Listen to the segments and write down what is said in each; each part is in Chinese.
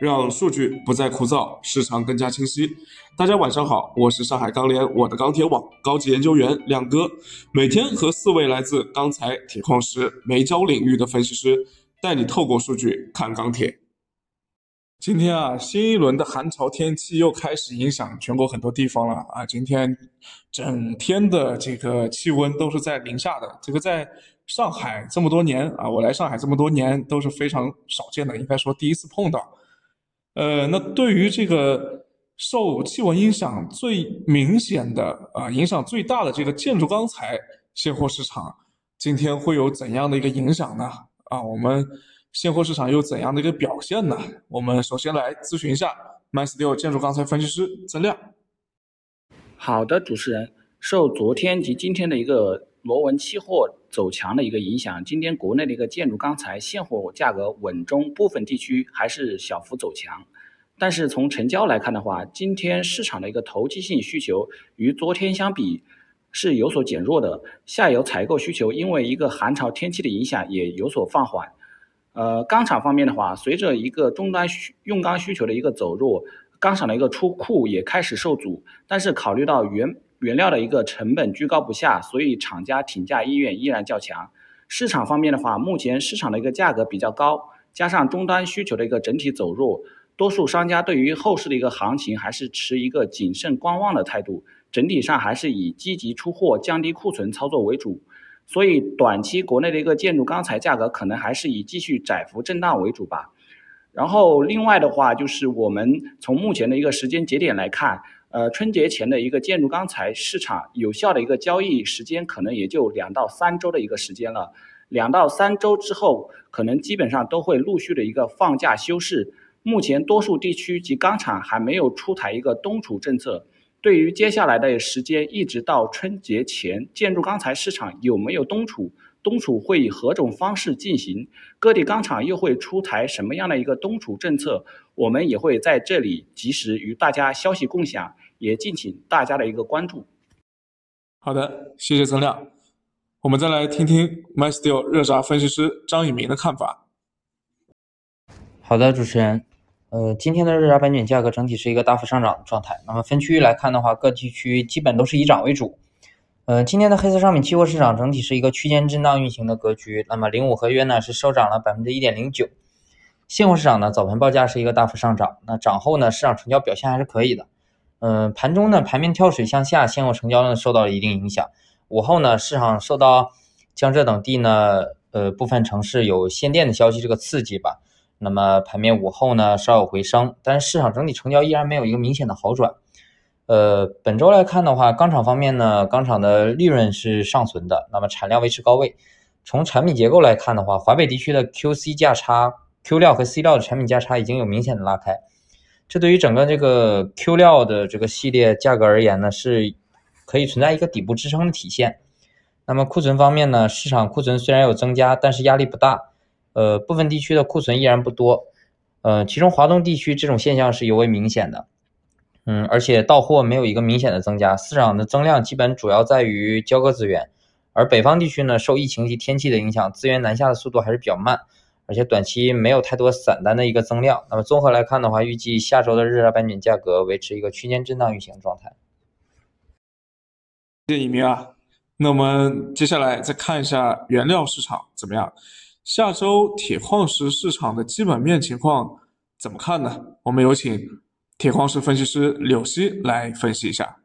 让数据不再枯燥，市场更加清晰。大家晚上好，我是上海钢联我的钢铁网高级研究员亮哥，每天和四位来自钢材、铁矿石、煤焦领域的分析师，带你透过数据看钢铁。今天啊，新一轮的寒潮天气又开始影响全国很多地方了啊！今天整天的这个气温都是在零下的，这个在上海这么多年啊，我来上海这么多年都是非常少见的，应该说第一次碰到。呃，那对于这个受气温影响最明显的啊，影响最大的这个建筑钢材现货市场，今天会有怎样的一个影响呢？啊，我们。现货市场有怎样的一个表现呢？我们首先来咨询一下 MySteel 建筑钢材分析师曾亮。好的，主持人，受昨天及今天的一个螺纹期货走强的一个影响，今天国内的一个建筑钢材现货价格稳中，部分地区还是小幅走强。但是从成交来看的话，今天市场的一个投机性需求与昨天相比是有所减弱的，下游采购需求因为一个寒潮天气的影响也有所放缓。呃，钢厂方面的话，随着一个终端需用钢需求的一个走弱，钢厂的一个出库也开始受阻。但是考虑到原原料的一个成本居高不下，所以厂家挺价意愿依然较强。市场方面的话，目前市场的一个价格比较高，加上终端需求的一个整体走弱，多数商家对于后市的一个行情还是持一个谨慎观望的态度，整体上还是以积极出货、降低库存操作为主。所以短期国内的一个建筑钢材价格可能还是以继续窄幅震荡为主吧。然后另外的话，就是我们从目前的一个时间节点来看，呃，春节前的一个建筑钢材市场有效的一个交易时间可能也就两到三周的一个时间了。两到三周之后，可能基本上都会陆续的一个放假休市。目前多数地区及钢厂还没有出台一个冬储政策。对于接下来的时间，一直到春节前，建筑钢材市场有没有冬储？冬储会以何种方式进行？各地钢厂又会出台什么样的一个冬储政策？我们也会在这里及时与大家消息共享，也敬请大家的一个关注。好的，谢谢曾亮。我们再来听听 MySteel 热轧分析师张宇明的看法。好的，主持人。呃，今天的热轧板卷价格整体是一个大幅上涨的状态。那么分区域来看的话，各地区基本都是以涨为主。呃，今天的黑色商品期货市场整体是一个区间震荡运行的格局。那么零五合约呢是收涨了百分之一点零九。现货市场呢早盘报价是一个大幅上涨，那涨后呢市场成交表现还是可以的。嗯，盘中呢盘面跳水向下，现货成交呢受到了一定影响。午后呢市场受到江浙等地呢呃部分城市有限电的消息这个刺激吧。那么盘面午后呢稍有回升，但是市场整体成交依然没有一个明显的好转。呃，本周来看的话，钢厂方面呢，钢厂的利润是尚存的，那么产量维持高位。从产品结构来看的话，华北地区的 QC 价差，Q 料和 C 料的产品价差已经有明显的拉开，这对于整个这个 Q 料的这个系列价格而言呢，是可以存在一个底部支撑的体现。那么库存方面呢，市场库存虽然有增加，但是压力不大。呃，部分地区的库存依然不多，呃，其中华东地区这种现象是尤为明显的，嗯，而且到货没有一个明显的增加，市场的增量基本主要在于交割资源，而北方地区呢，受疫情及天气的影响，资源南下的速度还是比较慢，而且短期没有太多散单的一个增量。那么综合来看的话，预计下周的日轧板卷价格维持一个区间震荡运行状态。谢谢一鸣啊，那我们接下来再看一下原料市场怎么样？下周铁矿石市场的基本面情况怎么看呢？我们有请铁矿石分析师柳溪来分析一下。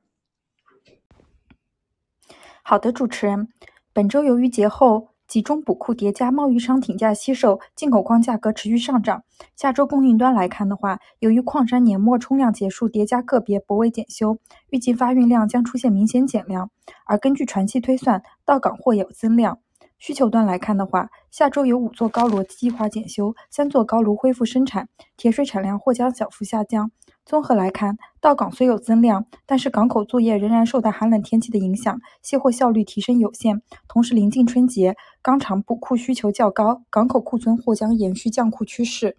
好的，主持人，本周由于节后集中补库叠加，贸易商挺价惜售，进口矿价格持续上涨。下周供应端来看的话，由于矿山年末冲量结束，叠加个别泊位检修，预计发运量将出现明显减量。而根据船期推算，到港货有增量。需求端来看的话，下周有五座高炉计划检修，三座高炉恢复生产，铁水产量或将小幅下降。综合来看，到港虽有增量，但是港口作业仍然受到寒冷天气的影响，卸货效率提升有限。同时临近春节，钢厂补库需求较高，港口库存或将延续降库趋势。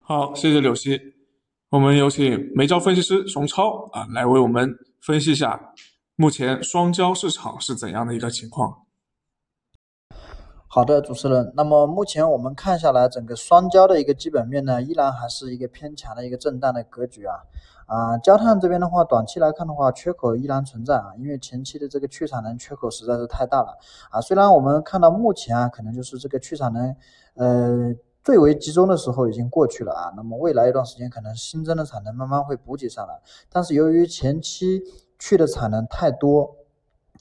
好，谢谢柳溪。我们有请煤焦分析师熊超啊，来为我们分析一下目前双焦市场是怎样的一个情况。好的，主持人。那么目前我们看下来，整个双焦的一个基本面呢，依然还是一个偏强的一个震荡的格局啊。啊，焦炭这边的话，短期来看的话，缺口依然存在啊，因为前期的这个去产能缺口实在是太大了啊。虽然我们看到目前啊，可能就是这个去产能，呃，最为集中的时候已经过去了啊。那么未来一段时间，可能新增的产能慢慢会补给上来，但是由于前期去的产能太多。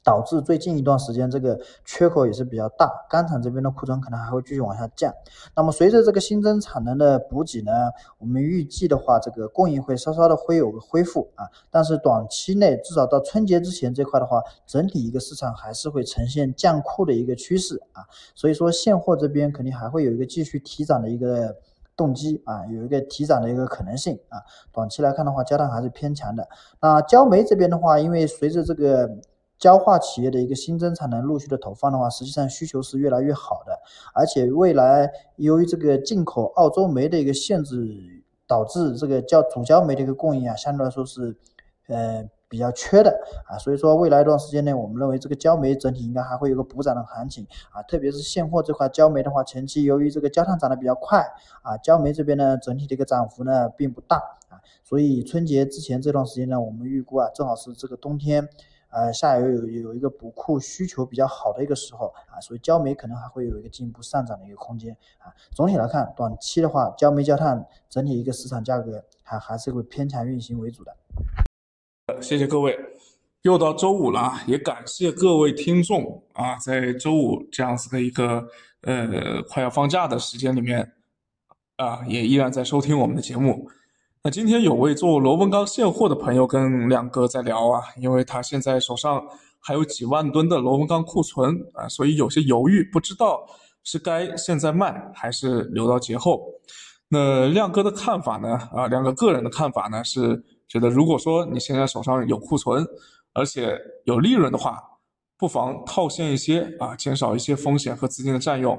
导致最近一段时间这个缺口也是比较大，钢厂这边的库存可能还会继续往下降。那么随着这个新增产能的补给呢，我们预计的话，这个供应会稍稍的会有个恢复啊。但是短期内至少到春节之前这块的话，整体一个市场还是会呈现降库的一个趋势啊。所以说现货这边肯定还会有一个继续提涨的一个动机啊，有一个提涨的一个可能性啊。短期来看的话，焦炭还是偏强的。那焦煤这边的话，因为随着这个焦化企业的一个新增产能陆续的投放的话，实际上需求是越来越好的，而且未来由于这个进口澳洲煤的一个限制，导致这个焦主焦煤的一个供应啊，相对来说是呃比较缺的。啊，所以说未来一段时间内，我们认为这个焦煤整体应该还会有个补涨的行情。啊，特别是现货这块焦煤的话，前期由于这个焦炭涨得比较快啊，焦煤这边呢整体的一个涨幅呢并不大。啊，所以春节之前这段时间呢，我们预估啊，正好是这个冬天。呃，下游有有一个补库需求比较好的一个时候啊，所以焦煤可能还会有一个进一步上涨的一个空间啊。总体来看，短期的话，焦煤焦炭整体一个市场价格还还是会偏强运行为主的。谢谢各位，又到周五了，也感谢各位听众啊，在周五这样子的一个呃快要放假的时间里面啊，也依然在收听我们的节目。那今天有位做螺纹钢现货的朋友跟亮哥在聊啊，因为他现在手上还有几万吨的螺纹钢库存啊，所以有些犹豫，不知道是该现在卖还是留到节后。那亮哥的看法呢？啊，亮哥个人的看法呢是觉得，如果说你现在手上有库存，而且有利润的话，不妨套现一些啊，减少一些风险和资金的占用。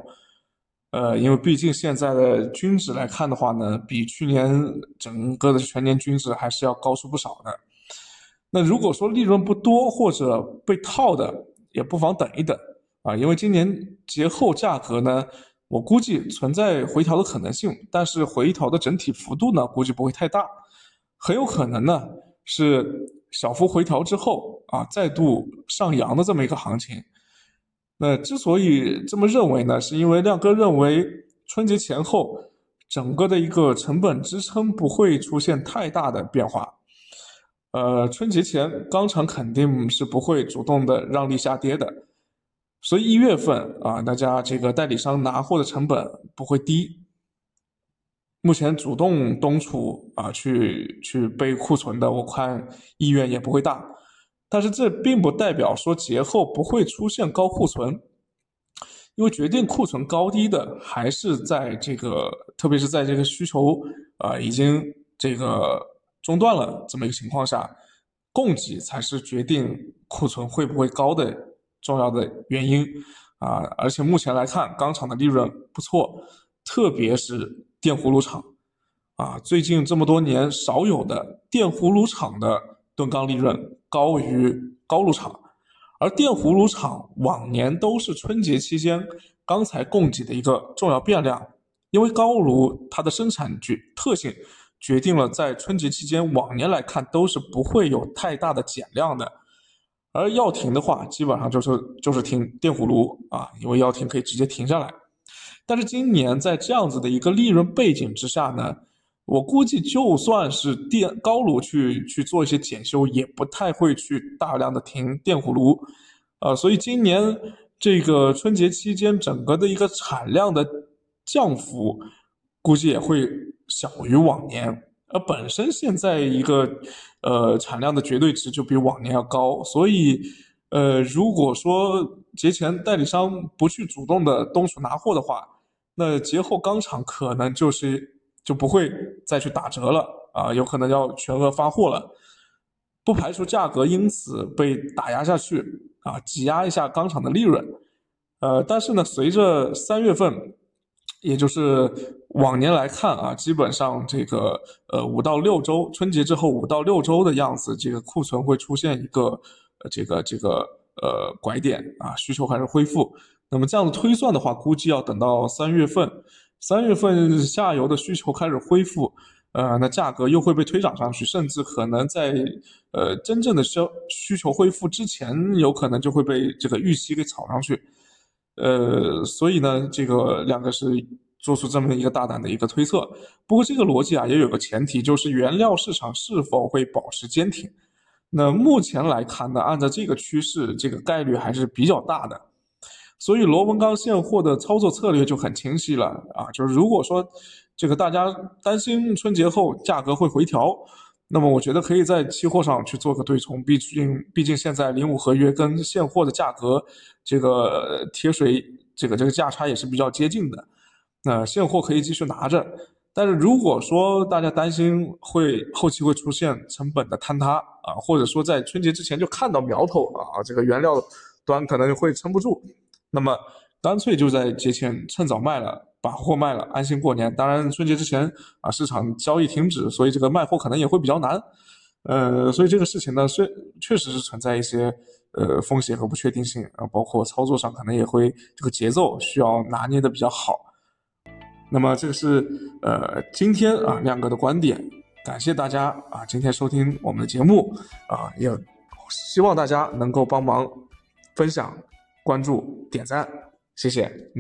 呃，因为毕竟现在的均值来看的话呢，比去年整个的全年均值还是要高出不少的。那如果说利润不多或者被套的，也不妨等一等啊，因为今年节后价格呢，我估计存在回调的可能性，但是回调的整体幅度呢，估计不会太大，很有可能呢是小幅回调之后啊，再度上扬的这么一个行情。那之所以这么认为呢，是因为亮哥认为春节前后整个的一个成本支撑不会出现太大的变化。呃，春节前钢厂肯定是不会主动的让利下跌的，所以一月份啊，大家这个代理商拿货的成本不会低。目前主动东储啊去去备库存的，我看意愿也不会大。但是这并不代表说节后不会出现高库存，因为决定库存高低的还是在这个，特别是在这个需求啊已经这个中断了这么一个情况下，供给才是决定库存会不会高的重要的原因啊。而且目前来看，钢厂的利润不错，特别是电葫芦厂啊，最近这么多年少有的电葫芦厂的吨钢利润。高于高炉厂，而电葫芦厂往年都是春节期间钢材供给的一个重要变量，因为高炉它的生产决特性决定了在春节期间往年来看都是不会有太大的减量的，而要停的话，基本上就是就是停电葫芦啊，因为要停可以直接停下来，但是今年在这样子的一个利润背景之下呢？我估计，就算是电高炉去去做一些检修，也不太会去大量的停电葫芦，呃，所以今年这个春节期间整个的一个产量的降幅，估计也会小于往年。而本身现在一个呃产量的绝对值就比往年要高，所以呃，如果说节前代理商不去主动的东储拿货的话，那节后钢厂可能就是。就不会再去打折了啊，有可能要全额发货了，不排除价格因此被打压下去啊，挤压一下钢厂的利润。呃，但是呢，随着三月份，也就是往年来看啊，基本上这个呃五到六周，春节之后五到六周的样子，这个库存会出现一个呃这个这个呃拐点啊，需求开始恢复，那么这样的推算的话，估计要等到三月份，三月份下游的需求开始恢复，呃，那价格又会被推涨上去，甚至可能在呃真正的消需求恢复之前，有可能就会被这个预期给炒上去。呃，所以呢，这个两个是做出这么一个大胆的一个推测。不过这个逻辑啊，也有个前提，就是原料市场是否会保持坚挺。那目前来看呢，按照这个趋势，这个概率还是比较大的。所以螺纹钢现货的操作策略就很清晰了啊，就是如果说这个大家担心春节后价格会回调，那么我觉得可以在期货上去做个对冲，毕竟毕竟现在零五合约跟现货的价格这个贴水这个这个价差也是比较接近的，那现货可以继续拿着。但是如果说大家担心会后期会出现成本的坍塌啊，或者说在春节之前就看到苗头啊，这个原料端可能会撑不住。那么干脆就在节前趁早卖了，把货卖了，安心过年。当然春节之前啊，市场交易停止，所以这个卖货可能也会比较难。呃，所以这个事情呢，虽确实是存在一些呃风险和不确定性啊，包括操作上可能也会这个节奏需要拿捏的比较好。那么这个是呃今天啊亮哥的观点，感谢大家啊今天收听我们的节目啊，也希望大家能够帮忙分享。关注、点赞，谢谢。